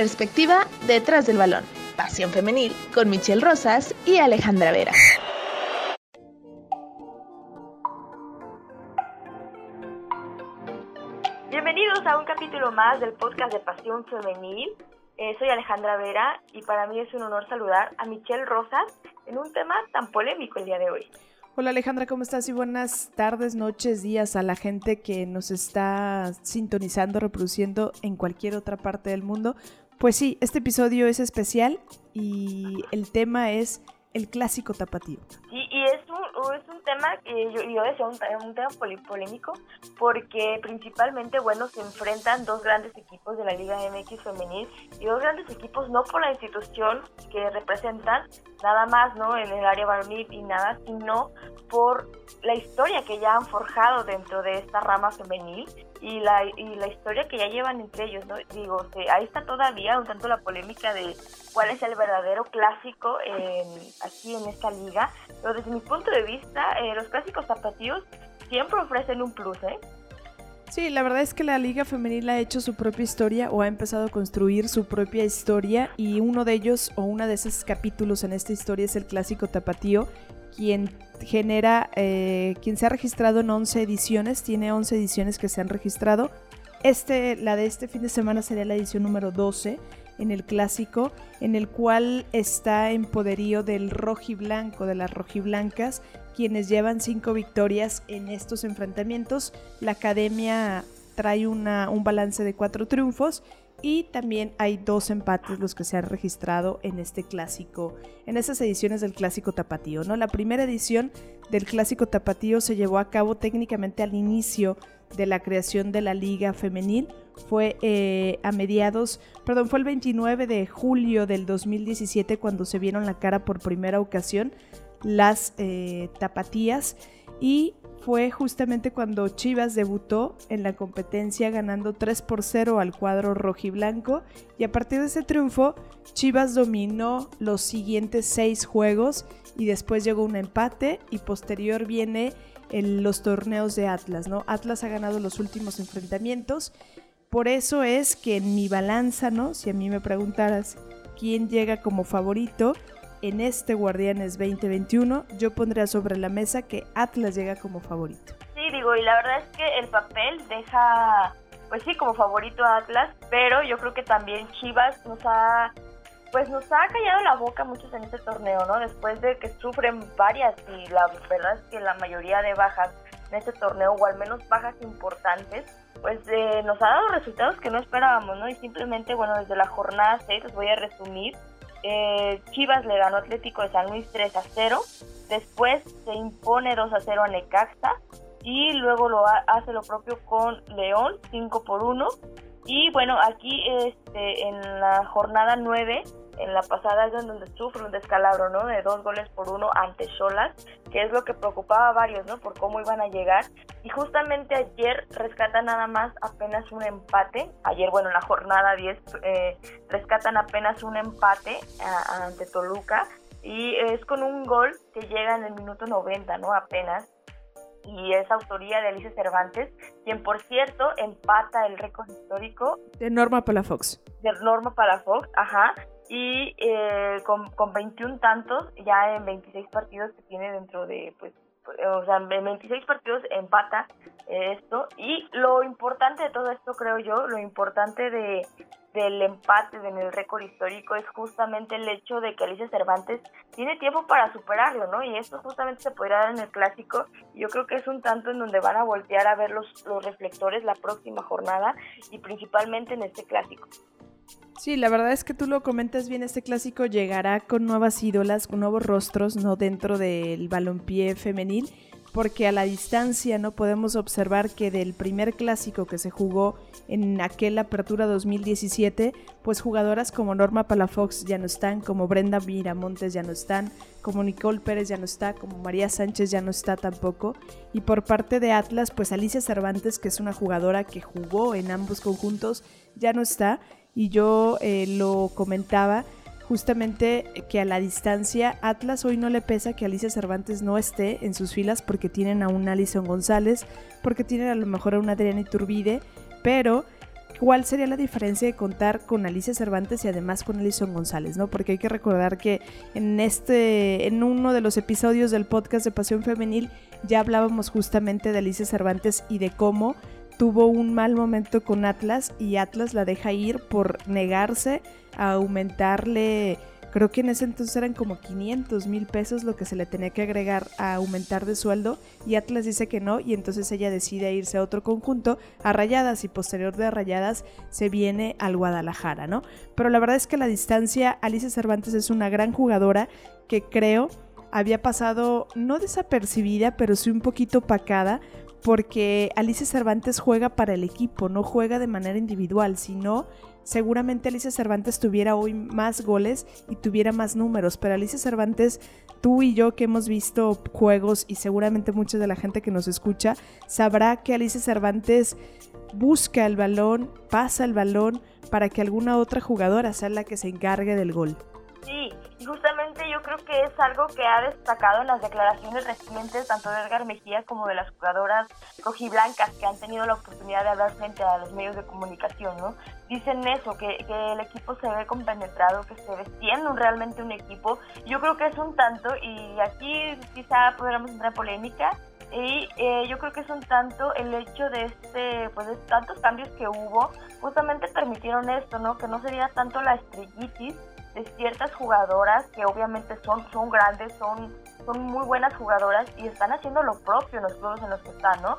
Perspectiva detrás del balón. Pasión femenil con Michelle Rosas y Alejandra Vera. Bienvenidos a un capítulo más del podcast de Pasión Femenil. Eh, soy Alejandra Vera y para mí es un honor saludar a Michelle Rosas en un tema tan polémico el día de hoy. Hola Alejandra, ¿cómo estás? Y buenas tardes, noches, días a la gente que nos está sintonizando, reproduciendo en cualquier otra parte del mundo. Pues sí, este episodio es especial y el tema es el clásico tapatío. Y tema que yo, yo decía, un, un tema polémico, porque principalmente, bueno, se enfrentan dos grandes equipos de la Liga MX femenil y dos grandes equipos no por la institución que representan, nada más, ¿no? En el área varonil y nada, sino por la historia que ya han forjado dentro de esta rama femenil y la, y la historia que ya llevan entre ellos, ¿no? Digo, ahí está todavía un tanto la polémica de cuál es el verdadero clásico en, aquí en esta liga, pero desde mi punto de vista, eh, los clásicos zapatillos siempre ofrecen un plus, ¿eh? Sí, la verdad es que la liga femenil ha hecho su propia historia o ha empezado a construir su propia historia y uno de ellos o una de esos capítulos en esta historia es el clásico tapatío, quien genera, eh, quien se ha registrado en 11 ediciones, tiene 11 ediciones que se han registrado. Este, la de este fin de semana sería la edición número 12 en el clásico, en el cual está en poderío del rojiblanco, de las rojiblancas, quienes llevan cinco victorias en estos enfrentamientos. La academia trae una, un balance de cuatro triunfos y también hay dos empates los que se han registrado en este clásico, en esas ediciones del clásico tapatío. ¿no? La primera edición del clásico tapatío se llevó a cabo técnicamente al inicio de la creación de la liga femenil. Fue eh, a mediados, perdón, fue el 29 de julio del 2017 cuando se vieron la cara por primera ocasión las eh, tapatías y fue justamente cuando Chivas debutó en la competencia ganando 3 por 0 al cuadro rojiblanco y a partir de ese triunfo Chivas dominó los siguientes seis juegos y después llegó un empate y posterior viene los torneos de Atlas, ¿no? Atlas ha ganado los últimos enfrentamientos, por eso es que en mi balanza, ¿no? Si a mí me preguntaras quién llega como favorito, en este Guardianes 2021, yo pondría sobre la mesa que Atlas llega como favorito. Sí, digo, y la verdad es que el papel deja, pues sí, como favorito a Atlas, pero yo creo que también Chivas nos ha, pues nos ha callado la boca muchos en este torneo, ¿no? Después de que sufren varias y la verdad es que la mayoría de bajas en este torneo, o al menos bajas importantes, pues eh, nos ha dado resultados que no esperábamos, ¿no? Y simplemente, bueno, desde la jornada 6, les voy a resumir, eh, Chivas le ganó Atlético de San Luis 3 a 0. Después se impone 2 a 0 a Necaxa. Y luego lo hace lo propio con León 5 por 1. Y bueno, aquí este, en la jornada 9 en la pasada es donde sufre un descalabro, ¿no? De dos goles por uno ante Cholas, que es lo que preocupaba a varios, ¿no? Por cómo iban a llegar. Y justamente ayer rescatan nada más apenas un empate. Ayer, bueno, en la jornada 10 eh, rescatan apenas un empate ante Toluca. Y es con un gol que llega en el minuto 90, ¿no? Apenas y es autoría de Alicia Cervantes, quien por cierto empata el récord histórico. De Norma Palafox. De Norma Palafox, ajá y eh, con, con 21 tantos ya en 26 partidos que tiene dentro de, pues, o sea, en 26 partidos empata esto. Y lo importante de todo esto, creo yo, lo importante de, del empate en el récord histórico es justamente el hecho de que Alicia Cervantes tiene tiempo para superarlo, ¿no? Y esto justamente se podría dar en el clásico. Yo creo que es un tanto en donde van a voltear a ver los, los reflectores la próxima jornada y principalmente en este clásico. Sí, la verdad es que tú lo comentas bien, este clásico llegará con nuevas ídolas, con nuevos rostros, no dentro del balompié femenil, porque a la distancia no podemos observar que del primer clásico que se jugó en aquel apertura 2017, pues jugadoras como Norma Palafox ya no están, como Brenda Miramontes ya no están, como Nicole Pérez ya no está, como María Sánchez ya no está tampoco, y por parte de Atlas, pues Alicia Cervantes, que es una jugadora que jugó en ambos conjuntos, ya no está, y yo eh, lo comentaba justamente que a la distancia Atlas hoy no le pesa que Alicia Cervantes no esté en sus filas porque tienen a un Alison González, porque tienen a lo mejor a una Adriana Iturbide, pero cuál sería la diferencia de contar con Alicia Cervantes y además con Alison González, ¿no? Porque hay que recordar que en este, en uno de los episodios del podcast de Pasión Femenil ya hablábamos justamente de Alicia Cervantes y de cómo tuvo un mal momento con Atlas y Atlas la deja ir por negarse a aumentarle Creo que en ese entonces eran como 500 mil pesos lo que se le tenía que agregar a aumentar de sueldo y Atlas dice que no y entonces ella decide irse a otro conjunto, a Rayadas y posterior de Rayadas se viene al Guadalajara, ¿no? Pero la verdad es que la distancia, Alicia Cervantes es una gran jugadora que creo había pasado no desapercibida, pero sí un poquito pacada porque Alicia Cervantes juega para el equipo, no juega de manera individual, sino seguramente Alicia Cervantes tuviera hoy más goles y tuviera más números, pero Alicia Cervantes, tú y yo que hemos visto juegos y seguramente mucha de la gente que nos escucha sabrá que Alicia Cervantes busca el balón, pasa el balón para que alguna otra jugadora sea la que se encargue del gol. Sí, justamente yo creo que es algo que ha destacado en las declaraciones recientes tanto de Edgar Mejía como de las jugadoras rojiblancas que han tenido la oportunidad de hablar frente a los medios de comunicación, ¿no? Dicen eso, que, el equipo se ve compenetrado, que se ve siendo realmente un equipo. Yo creo que es un tanto, y aquí quizá podríamos entrar en polémica, y eh, yo creo que es un tanto el hecho de este pues tantos cambios que hubo justamente permitieron esto no que no sería tanto la estrellitis de ciertas jugadoras que obviamente son, son grandes, son, son muy buenas jugadoras y están haciendo lo propio en los clubes en los que están, ¿no?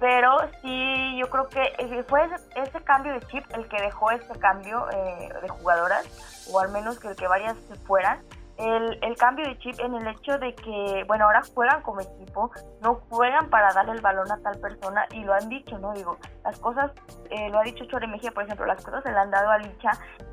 Pero sí, yo creo que eh, fue ese, cambio de chip el que dejó este cambio eh, de jugadoras, o al menos que que varias se fueran el, el, cambio de chip en el hecho de que, bueno, ahora juegan como equipo, no juegan para darle el balón a tal persona y lo han dicho, ¿no? Digo, las cosas, eh, lo ha dicho Chore Mejía, por ejemplo, las cosas se le han dado a Licha,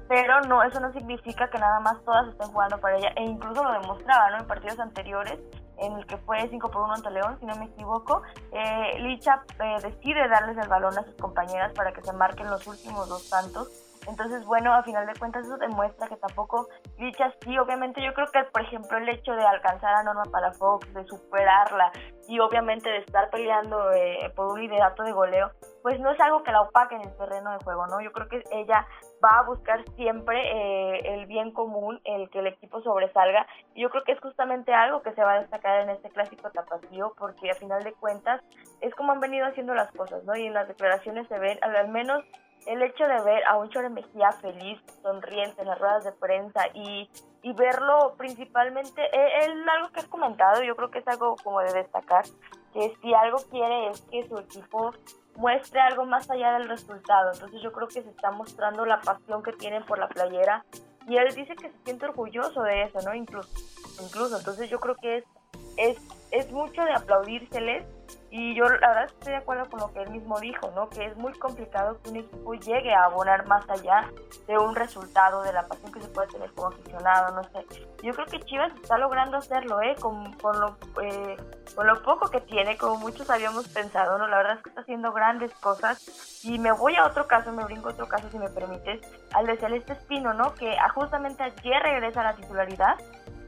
pero no, eso no significa que nada más todas estén jugando para ella, e incluso lo demostraba, ¿no? En partidos anteriores, en el que fue 5 por 1 ante León, si no me equivoco, eh, Licha eh, decide darles el balón a sus compañeras para que se marquen los últimos dos tantos entonces, bueno, a final de cuentas eso demuestra que tampoco dicha sí, obviamente yo creo que, por ejemplo, el hecho de alcanzar a Norma Palafox, de superarla y obviamente de estar peleando eh, por un liderato de goleo, pues no es algo que la opaque en el terreno de juego, ¿no? Yo creo que ella va a buscar siempre eh, el bien común, el que el equipo sobresalga. Y yo creo que es justamente algo que se va a destacar en este clásico tapatío, porque a final de cuentas es como han venido haciendo las cosas, ¿no? Y en las declaraciones se ven, al menos el hecho de ver a un Chore Mejía feliz, sonriente en las ruedas de prensa y, y verlo principalmente, es, algo que has comentado, yo creo que es algo como de destacar, que si algo quiere es que su equipo muestre algo más allá del resultado, entonces yo creo que se está mostrando la pasión que tienen por la playera y él dice que se siente orgulloso de eso, ¿no? Incluso, incluso entonces yo creo que es, es, es mucho de aplaudírseles y yo la verdad estoy de acuerdo con lo que él mismo dijo, ¿no? Que es muy complicado que un equipo llegue a abonar más allá de un resultado, de la pasión que se puede tener como aficionado, no sé. Yo creo que Chivas está logrando hacerlo, ¿eh? Con, lo, eh, con lo poco que tiene, como muchos habíamos pensado, ¿no? La verdad es que está haciendo grandes cosas. Y me voy a otro caso, me brinco a otro caso, si me permites, al de Celeste Espino, ¿no? Que justamente ayer regresa a la titularidad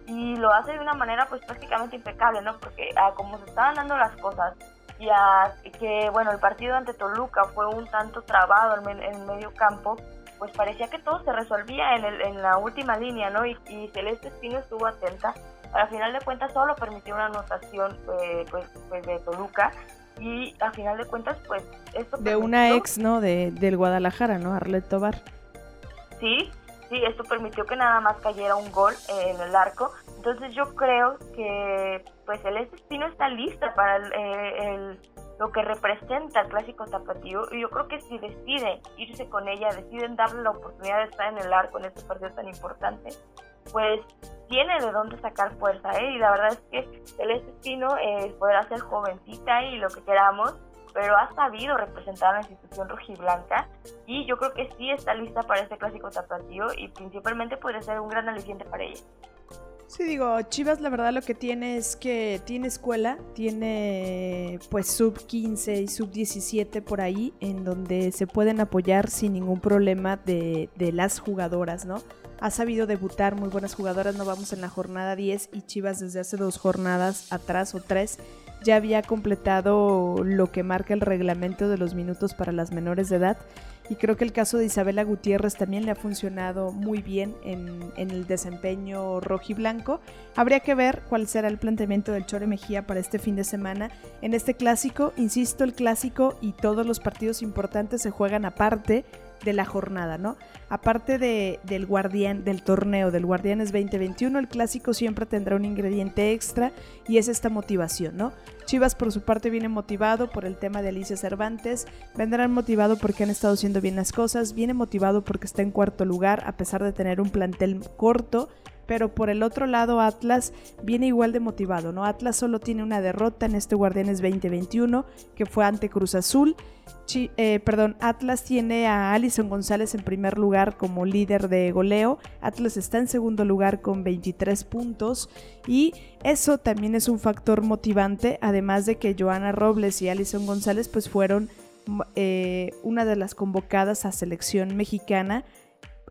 y lo hace de una manera pues prácticamente impecable, ¿no? Porque a como se estaban dando las cosas y a que, bueno, el partido ante Toluca fue un tanto trabado en, el medio campo, pues parecía que todo se resolvía en, el, en la última línea, ¿no? Y, Celeste Espino estuvo atenta. Al final de cuentas solo permitió una anotación eh, pues, pues, de Toluca y al final de cuentas pues esto... De una ex, ¿no? De, del Guadalajara, ¿no? Arlet Tobar. Sí, sí, esto permitió que nada más cayera un gol en el arco. Entonces yo creo que pues el Espino está lista para el, lo que representa el clásico tapatío y yo creo que si decide irse con ella, deciden darle la oportunidad de estar en el arco en este partido tan importante, pues tiene de dónde sacar fuerza, ¿eh? Y la verdad es que el Espino eh, podrá ser jovencita y lo que queramos, pero ha sabido representar a la institución rojiblanca y yo creo que sí está lista para este clásico tapatío y principalmente puede ser un gran aliciente para ella. Sí, digo, Chivas la verdad lo que tiene es que tiene escuela, tiene pues sub 15 y sub 17 por ahí, en donde se pueden apoyar sin ningún problema de, de las jugadoras, ¿no? Ha sabido debutar muy buenas jugadoras, no vamos en la jornada 10 y Chivas desde hace dos jornadas atrás o tres ya había completado lo que marca el reglamento de los minutos para las menores de edad y creo que el caso de Isabela Gutiérrez también le ha funcionado muy bien en, el desempeño rojiblanco. Habría que ver cuál será el planteamiento del Chore Mejía para este fin de semana en este clásico. Insisto, el clásico y todos los partidos importantes se juegan aparte de la jornada, ¿no? Aparte de, del guardián, del torneo del Guardianes 2021, el clásico siempre tendrá un ingrediente extra y es esta motivación, ¿no? Chivas por su parte viene motivado por el tema de Alicia Cervantes, vendrán motivado porque han estado haciendo bien las cosas, viene motivado porque está en cuarto lugar a pesar de tener un plantel corto, pero por el otro lado Atlas viene igual de motivado, ¿no? Atlas solo tiene una derrota en este Guardianes 2021 que fue ante Cruz Azul. Eh, perdón, Atlas tiene a Alison González en primer lugar como líder de goleo. Atlas está en segundo lugar con 23 puntos y eso también es un factor motivante, además de que Joana Robles y Alison González pues fueron eh, una de las convocadas a selección mexicana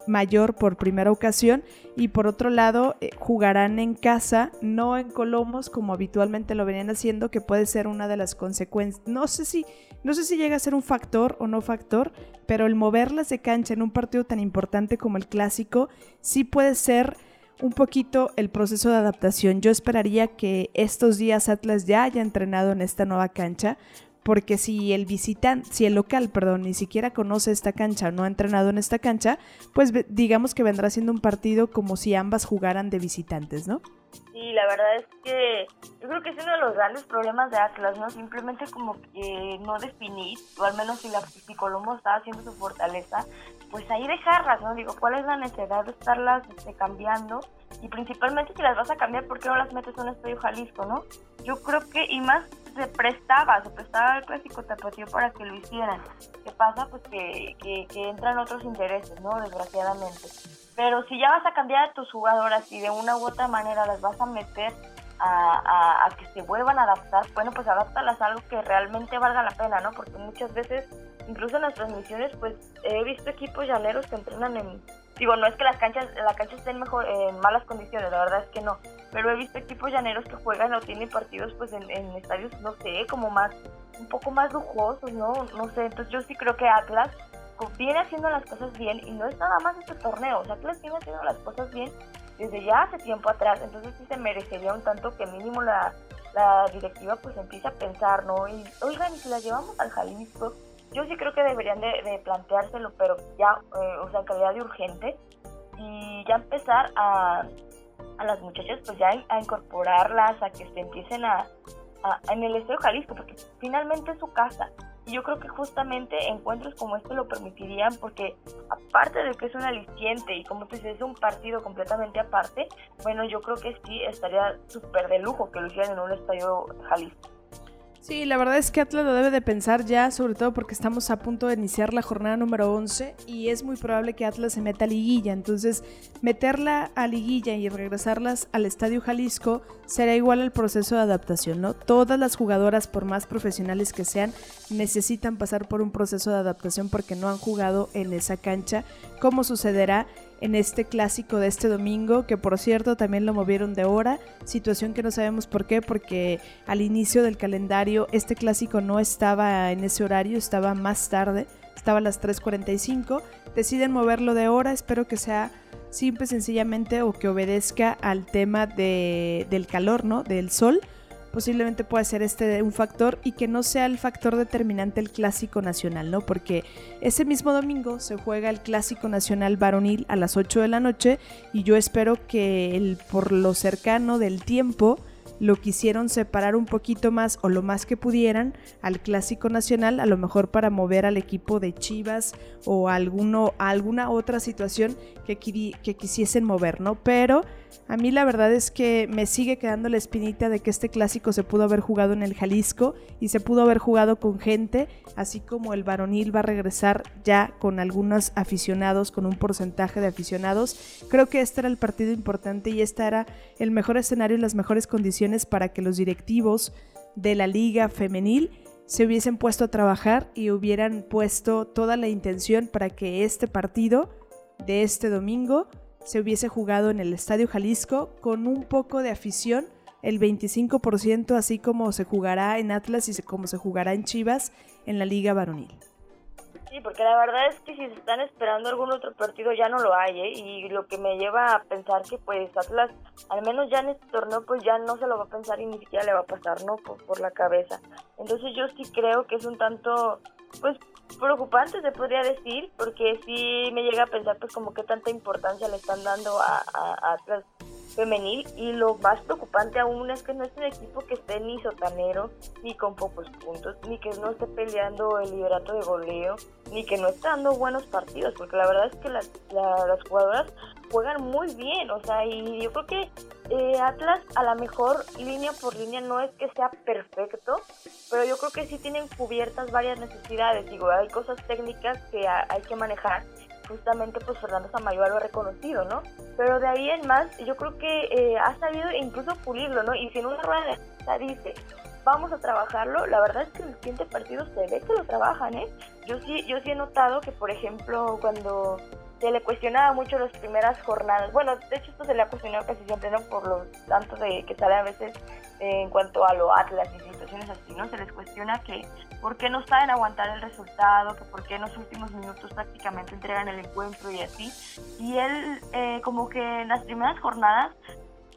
mayor por primera ocasión y por otro lado eh, jugarán en casa, no en Colomos como habitualmente lo venían haciendo, que puede ser una de las consecuencias. No sé si no sé si llega a ser un factor o no factor, pero el moverlas de cancha en un partido tan importante como el clásico sí puede ser un poquito el proceso de adaptación. Yo esperaría que estos días Atlas ya haya entrenado en esta nueva cancha porque si el visitante, si el local, perdón, ni siquiera conoce esta cancha, no ha entrenado en esta cancha, pues digamos que vendrá siendo un partido como si ambas jugaran de visitantes, ¿no? Sí, la verdad es que yo creo que es uno de los grandes problemas de Atlas, ¿no? Simplemente como que no definir, o al menos si la si Colombo está haciendo su fortaleza, pues ahí dejarlas, ¿no? Digo, ¿cuál es la necesidad de estarlas este, cambiando? Y principalmente si las vas a cambiar, ¿por qué no las metes en un estadio Jalisco, no? Yo creo que, y más se prestaba, se prestaba el clásico tapatío para que lo hicieran. ¿Qué pasa? Pues que, que, entran otros intereses, ¿no? Desgraciadamente. Pero si ya vas a cambiar a tus jugadoras y de una u otra manera las vas a meter a, a, que se vuelvan a adaptar, bueno, pues adáptalas a algo que realmente valga la pena, ¿no? Porque muchas veces, incluso en las transmisiones, pues he visto equipos llaneros que entrenan en Digo, no es que las canchas, la cancha esté en, mejor, en malas condiciones, la verdad es que no. Pero he visto equipos llaneros que juegan o tienen partidos pues en, estadios, no sé, como más, un poco más lujosos, ¿no? No sé, entonces yo sí creo que Atlas viene haciendo las cosas bien y no es nada más este torneo, o sea, Atlas viene haciendo las cosas bien desde ya hace tiempo atrás, entonces sí se merecería un tanto que mínimo la, la directiva pues empiece a pensar, ¿no? Y oigan, y si la llevamos al Jalisco, yo sí creo que deberían de, planteárselo, pero ya, eh, o sea, en calidad de urgente, y ya empezar a, a las muchachas, pues ya a incorporarlas, a que se empiecen a, en el Estadio Jalisco, porque finalmente es su casa. Y yo creo que justamente encuentros como este lo permitirían porque aparte de que es un aliciente y como tú dices, es un partido completamente aparte, bueno, yo creo que sí estaría súper de lujo que lo hicieran en un estadio Jalisco. Sí, la verdad es que Atlas lo debe de pensar ya, sobre todo porque estamos a punto de iniciar la jornada número 11 y es muy probable que Atlas se meta a liguilla. Entonces, meterla a liguilla y regresarlas al Estadio Jalisco será igual al proceso de adaptación, ¿no? Todas las jugadoras, por más profesionales que sean, necesitan pasar por un proceso de adaptación porque no han jugado en esa cancha, como sucederá en este clásico de este domingo, que por cierto también lo movieron de hora, situación que no sabemos por qué, porque al inicio del calendario este clásico no estaba en ese horario, estaba más tarde, estaba a las 3.45, deciden moverlo de hora, espero que sea simple, sencillamente o que obedezca al tema de, del calor, ¿no? Del sol posiblemente pueda ser este un factor y que no sea el factor determinante el clásico nacional, ¿no? Porque ese mismo domingo se juega el clásico nacional varonil a las 8 de la noche y yo espero que el, por lo cercano del tiempo lo quisieron separar un poquito más o lo más que pudieran al clásico nacional, a lo mejor para mover al equipo de Chivas o alguno, alguna otra situación que, que quisiesen mover, ¿no? Pero a mí la verdad es que me sigue quedando la espinita de que este clásico se pudo haber jugado en el Jalisco y se pudo haber jugado con gente, así como el varonil va a regresar ya con algunos aficionados, con un porcentaje de aficionados. Creo que este era el partido importante y este era el mejor escenario y las mejores condiciones para que los directivos de la liga femenil se hubiesen puesto a trabajar y hubieran puesto toda la intención para que este partido de este domingo se hubiese jugado en el Estadio Jalisco con un poco de afición, el 25%, así como se jugará en Atlas y como se jugará en Chivas en la Liga Varonil. Sí, porque la verdad es que si se están esperando algún otro partido ya no lo hay, ¿eh? Y lo que me lleva a pensar que pues Atlas, al menos ya en este torneo, pues ya no se lo va a pensar y ni siquiera le va a pasar, ¿no? Por, por la cabeza. Entonces yo sí creo que es un tanto, pues preocupante se podría decir, porque sí me llega a pensar pues como que tanta importancia le están dando a, a Atlas femenil. Y lo más preocupante aún es que no es un equipo que esté ni sotanero, ni con pocos puntos, ni que no esté peleando el liderato de goleo, ni que no esté dando buenos partidos, porque la verdad es que las, las jugadoras juegan muy bien, o sea, y yo creo que eh, Atlas a la mejor línea por línea no es que sea perfecto, pero yo creo que sí tienen cubiertas varias necesidades, digo, hay cosas técnicas que hay que manejar justamente pues Fernando Samayoa lo ha reconocido, ¿no? Pero de ahí en más, yo creo que eh, ha sabido incluso pulirlo, ¿no? Y si en una rueda de prensa dice, vamos a trabajarlo, la verdad es que en el siguiente partido se ve que lo trabajan, ¿eh? Yo sí, yo sí he notado que, por ejemplo, cuando se le cuestionaba mucho las primeras jornadas. Bueno, de hecho esto se le ha cuestionado casi siempre, ¿no? Por lo tanto de que sale a veces en cuanto a lo Atlas y situaciones así, ¿no? Se les cuestiona que por qué no saben aguantar el resultado, que por qué en los últimos minutos prácticamente entregan el encuentro y así. Y él eh, como que en las primeras jornadas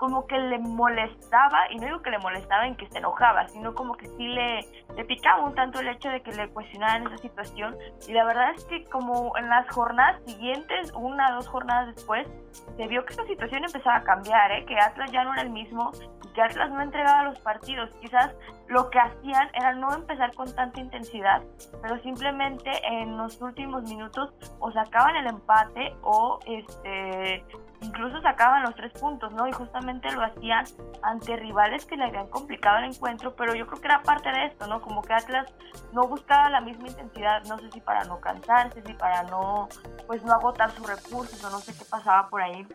como que le molestaba, y no digo que le molestaba en que se enojaba, sino como que sí le, le picaba un tanto el hecho de que le cuestionaran esa situación. Y la verdad es que como en las jornadas siguientes, una o dos jornadas después, se vio que esa situación empezaba a cambiar, ¿eh? que Atlas ya no era el mismo y que Atlas no entregaba los partidos. Quizás lo que hacían era no empezar con tanta intensidad, pero simplemente en los últimos minutos o sacaban el empate o este incluso sacaban los tres puntos, ¿no? Y justamente lo hacían ante rivales que le habían complicado el encuentro, pero yo creo que era parte de esto, ¿no? Como que Atlas no buscaba la misma intensidad, no sé si para no cansarse, si para no, pues no agotar sus recursos o no sé qué pasaba por ahí.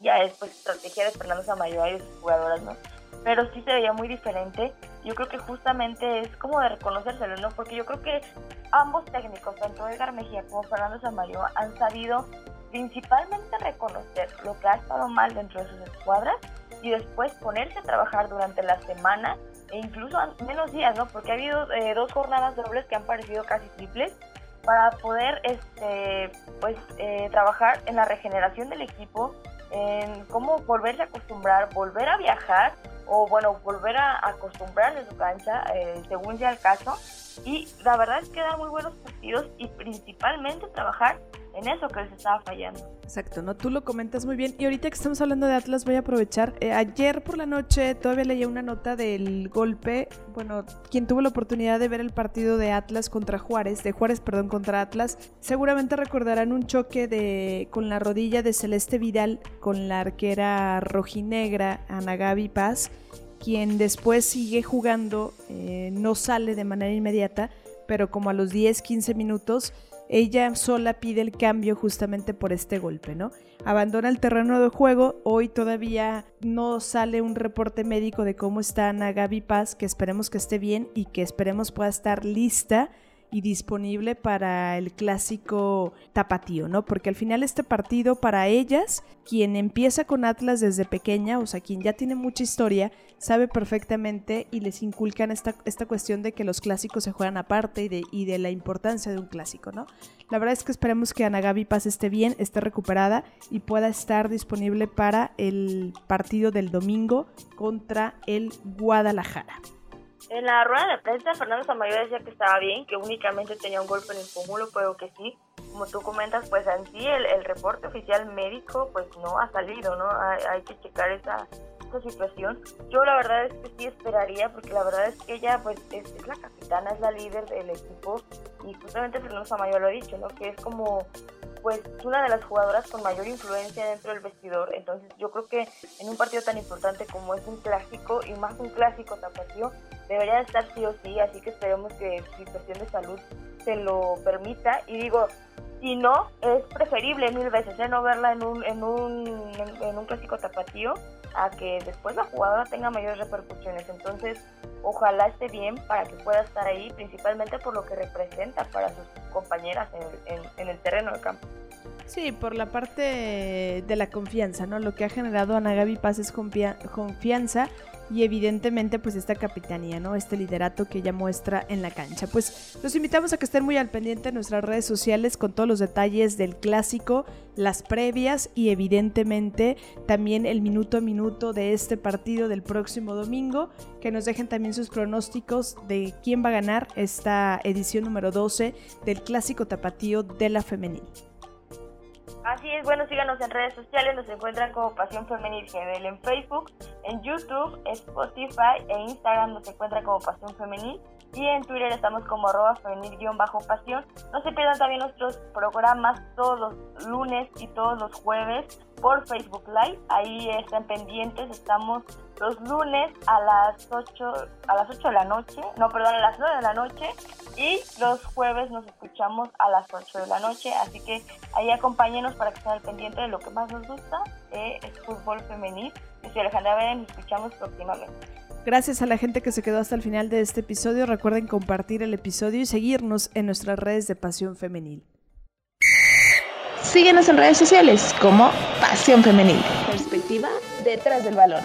Ya es pues estrategia de Fernando Samayoa y de sus jugadoras, ¿no? Pero sí se veía muy diferente. Yo creo que justamente es como de reconocérselo, ¿no? Porque yo creo que ambos técnicos, tanto Edgar Mejía como Fernando Samayoa, han sabido principalmente reconocer lo que ha estado mal dentro de sus escuadras y después ponerse a trabajar durante la semana e incluso menos días, ¿no? Porque ha habido eh, dos jornadas dobles que han parecido casi triples para poder, este, pues, eh, trabajar en la regeneración del equipo, en cómo volverse a acostumbrar, volver a viajar o, bueno, volver a acostumbrarse a su cancha, eh, según sea el caso. Y la verdad es que dan muy buenos partidos y principalmente trabajar en eso que les estaba fallando. Exacto, ¿no? Tú lo comentas muy bien. Y ahorita que estamos hablando de Atlas, voy a aprovechar. Eh, ayer por la noche todavía leía una nota del golpe. Bueno, quien tuvo la oportunidad de ver el partido de Atlas contra Juárez, de Juárez, perdón, contra Atlas, seguramente recordarán un choque de con la rodilla de Celeste Vidal con la arquera rojinegra Ana Gaby Paz, quien después sigue jugando, eh, no sale de manera inmediata, pero como a los 10, 15 minutos ella sola pide el cambio justamente por este golpe, ¿no? Abandona el terreno de juego, hoy todavía no sale un reporte médico de cómo está Ana Gaby Paz, que esperemos que esté bien y que esperemos pueda estar lista y disponible para el clásico tapatío, ¿no? Porque al final este partido para ellas, quien empieza con Atlas desde pequeña, o sea, quien ya tiene mucha historia, sabe perfectamente y les inculcan esta, esta cuestión de que los clásicos se juegan aparte y de, y de la importancia de un clásico, ¿no? La verdad es que esperemos que Ana Gaby Paz esté bien, esté recuperada y pueda estar disponible para el partido del domingo contra el Guadalajara. En la rueda de prensa, Fernando Samayoa decía que estaba bien, que únicamente tenía un golpe en el pómulo, pero que sí, como tú comentas, pues en sí el, reporte oficial médico pues no ha salido, ¿no? Hay, que checar esa, situación. Yo la verdad es que sí esperaría, porque la verdad es que ella pues es, la capitana, es la líder del equipo, y justamente Fernando Samayoa lo ha dicho, ¿no? Que es como pues una de las jugadoras con mayor influencia dentro del vestidor. Entonces yo creo que en un partido tan importante como es un clásico y más un clásico tapatío, debería estar sí o sí, así que esperemos que su situación de salud se lo permita. Y digo, si no, es preferible mil veces ¿eh? no verla en un, en, un, en, un clásico tapatío a que después la jugadora tenga mayores repercusiones. Entonces, ojalá esté bien para que pueda estar ahí, principalmente por lo que representa para sus compañeras en el, en el terreno de campo. Sí, por la parte de la confianza, ¿no? Lo que ha generado Ana Gaby Paz es confianza y evidentemente pues esta capitanía, ¿no? Este liderato que ella muestra en la cancha. Pues los invitamos a que estén muy al pendiente en nuestras redes sociales con todos los detalles del clásico, las previas y evidentemente también el minuto a minuto de este partido del próximo domingo, que nos dejen también sus pronósticos de quién va a ganar esta edición número 12 del clásico tapatío de la femenil. Así es, bueno, síganos en redes sociales, nos encuentran como Pasión Femenil GDL en Facebook, en YouTube, Spotify e Instagram nos encuentran como Pasión Femenil y en Twitter estamos como arroba femenil-pasión. No se pierdan también nuestros programas todos los lunes y todos los jueves por Facebook Live. Ahí están pendientes, estamos los lunes a las 8, a las 8 de la noche, no, perdón, a las 9 de la noche y los jueves nos escuchamos a las 8 de la noche, así que ahí acompáñenos para que estén al pendiente de lo que más nos gusta, eh, es fútbol femenil. Yo soy Alejandra Vera nos escuchamos próximamente. Gracias a la gente que se quedó hasta el final de este episodio. Recuerden compartir el episodio y seguirnos en nuestras redes de Pasión Femenil. Síguenos en redes sociales como Pasión Femenil. Perspectiva detrás del balón.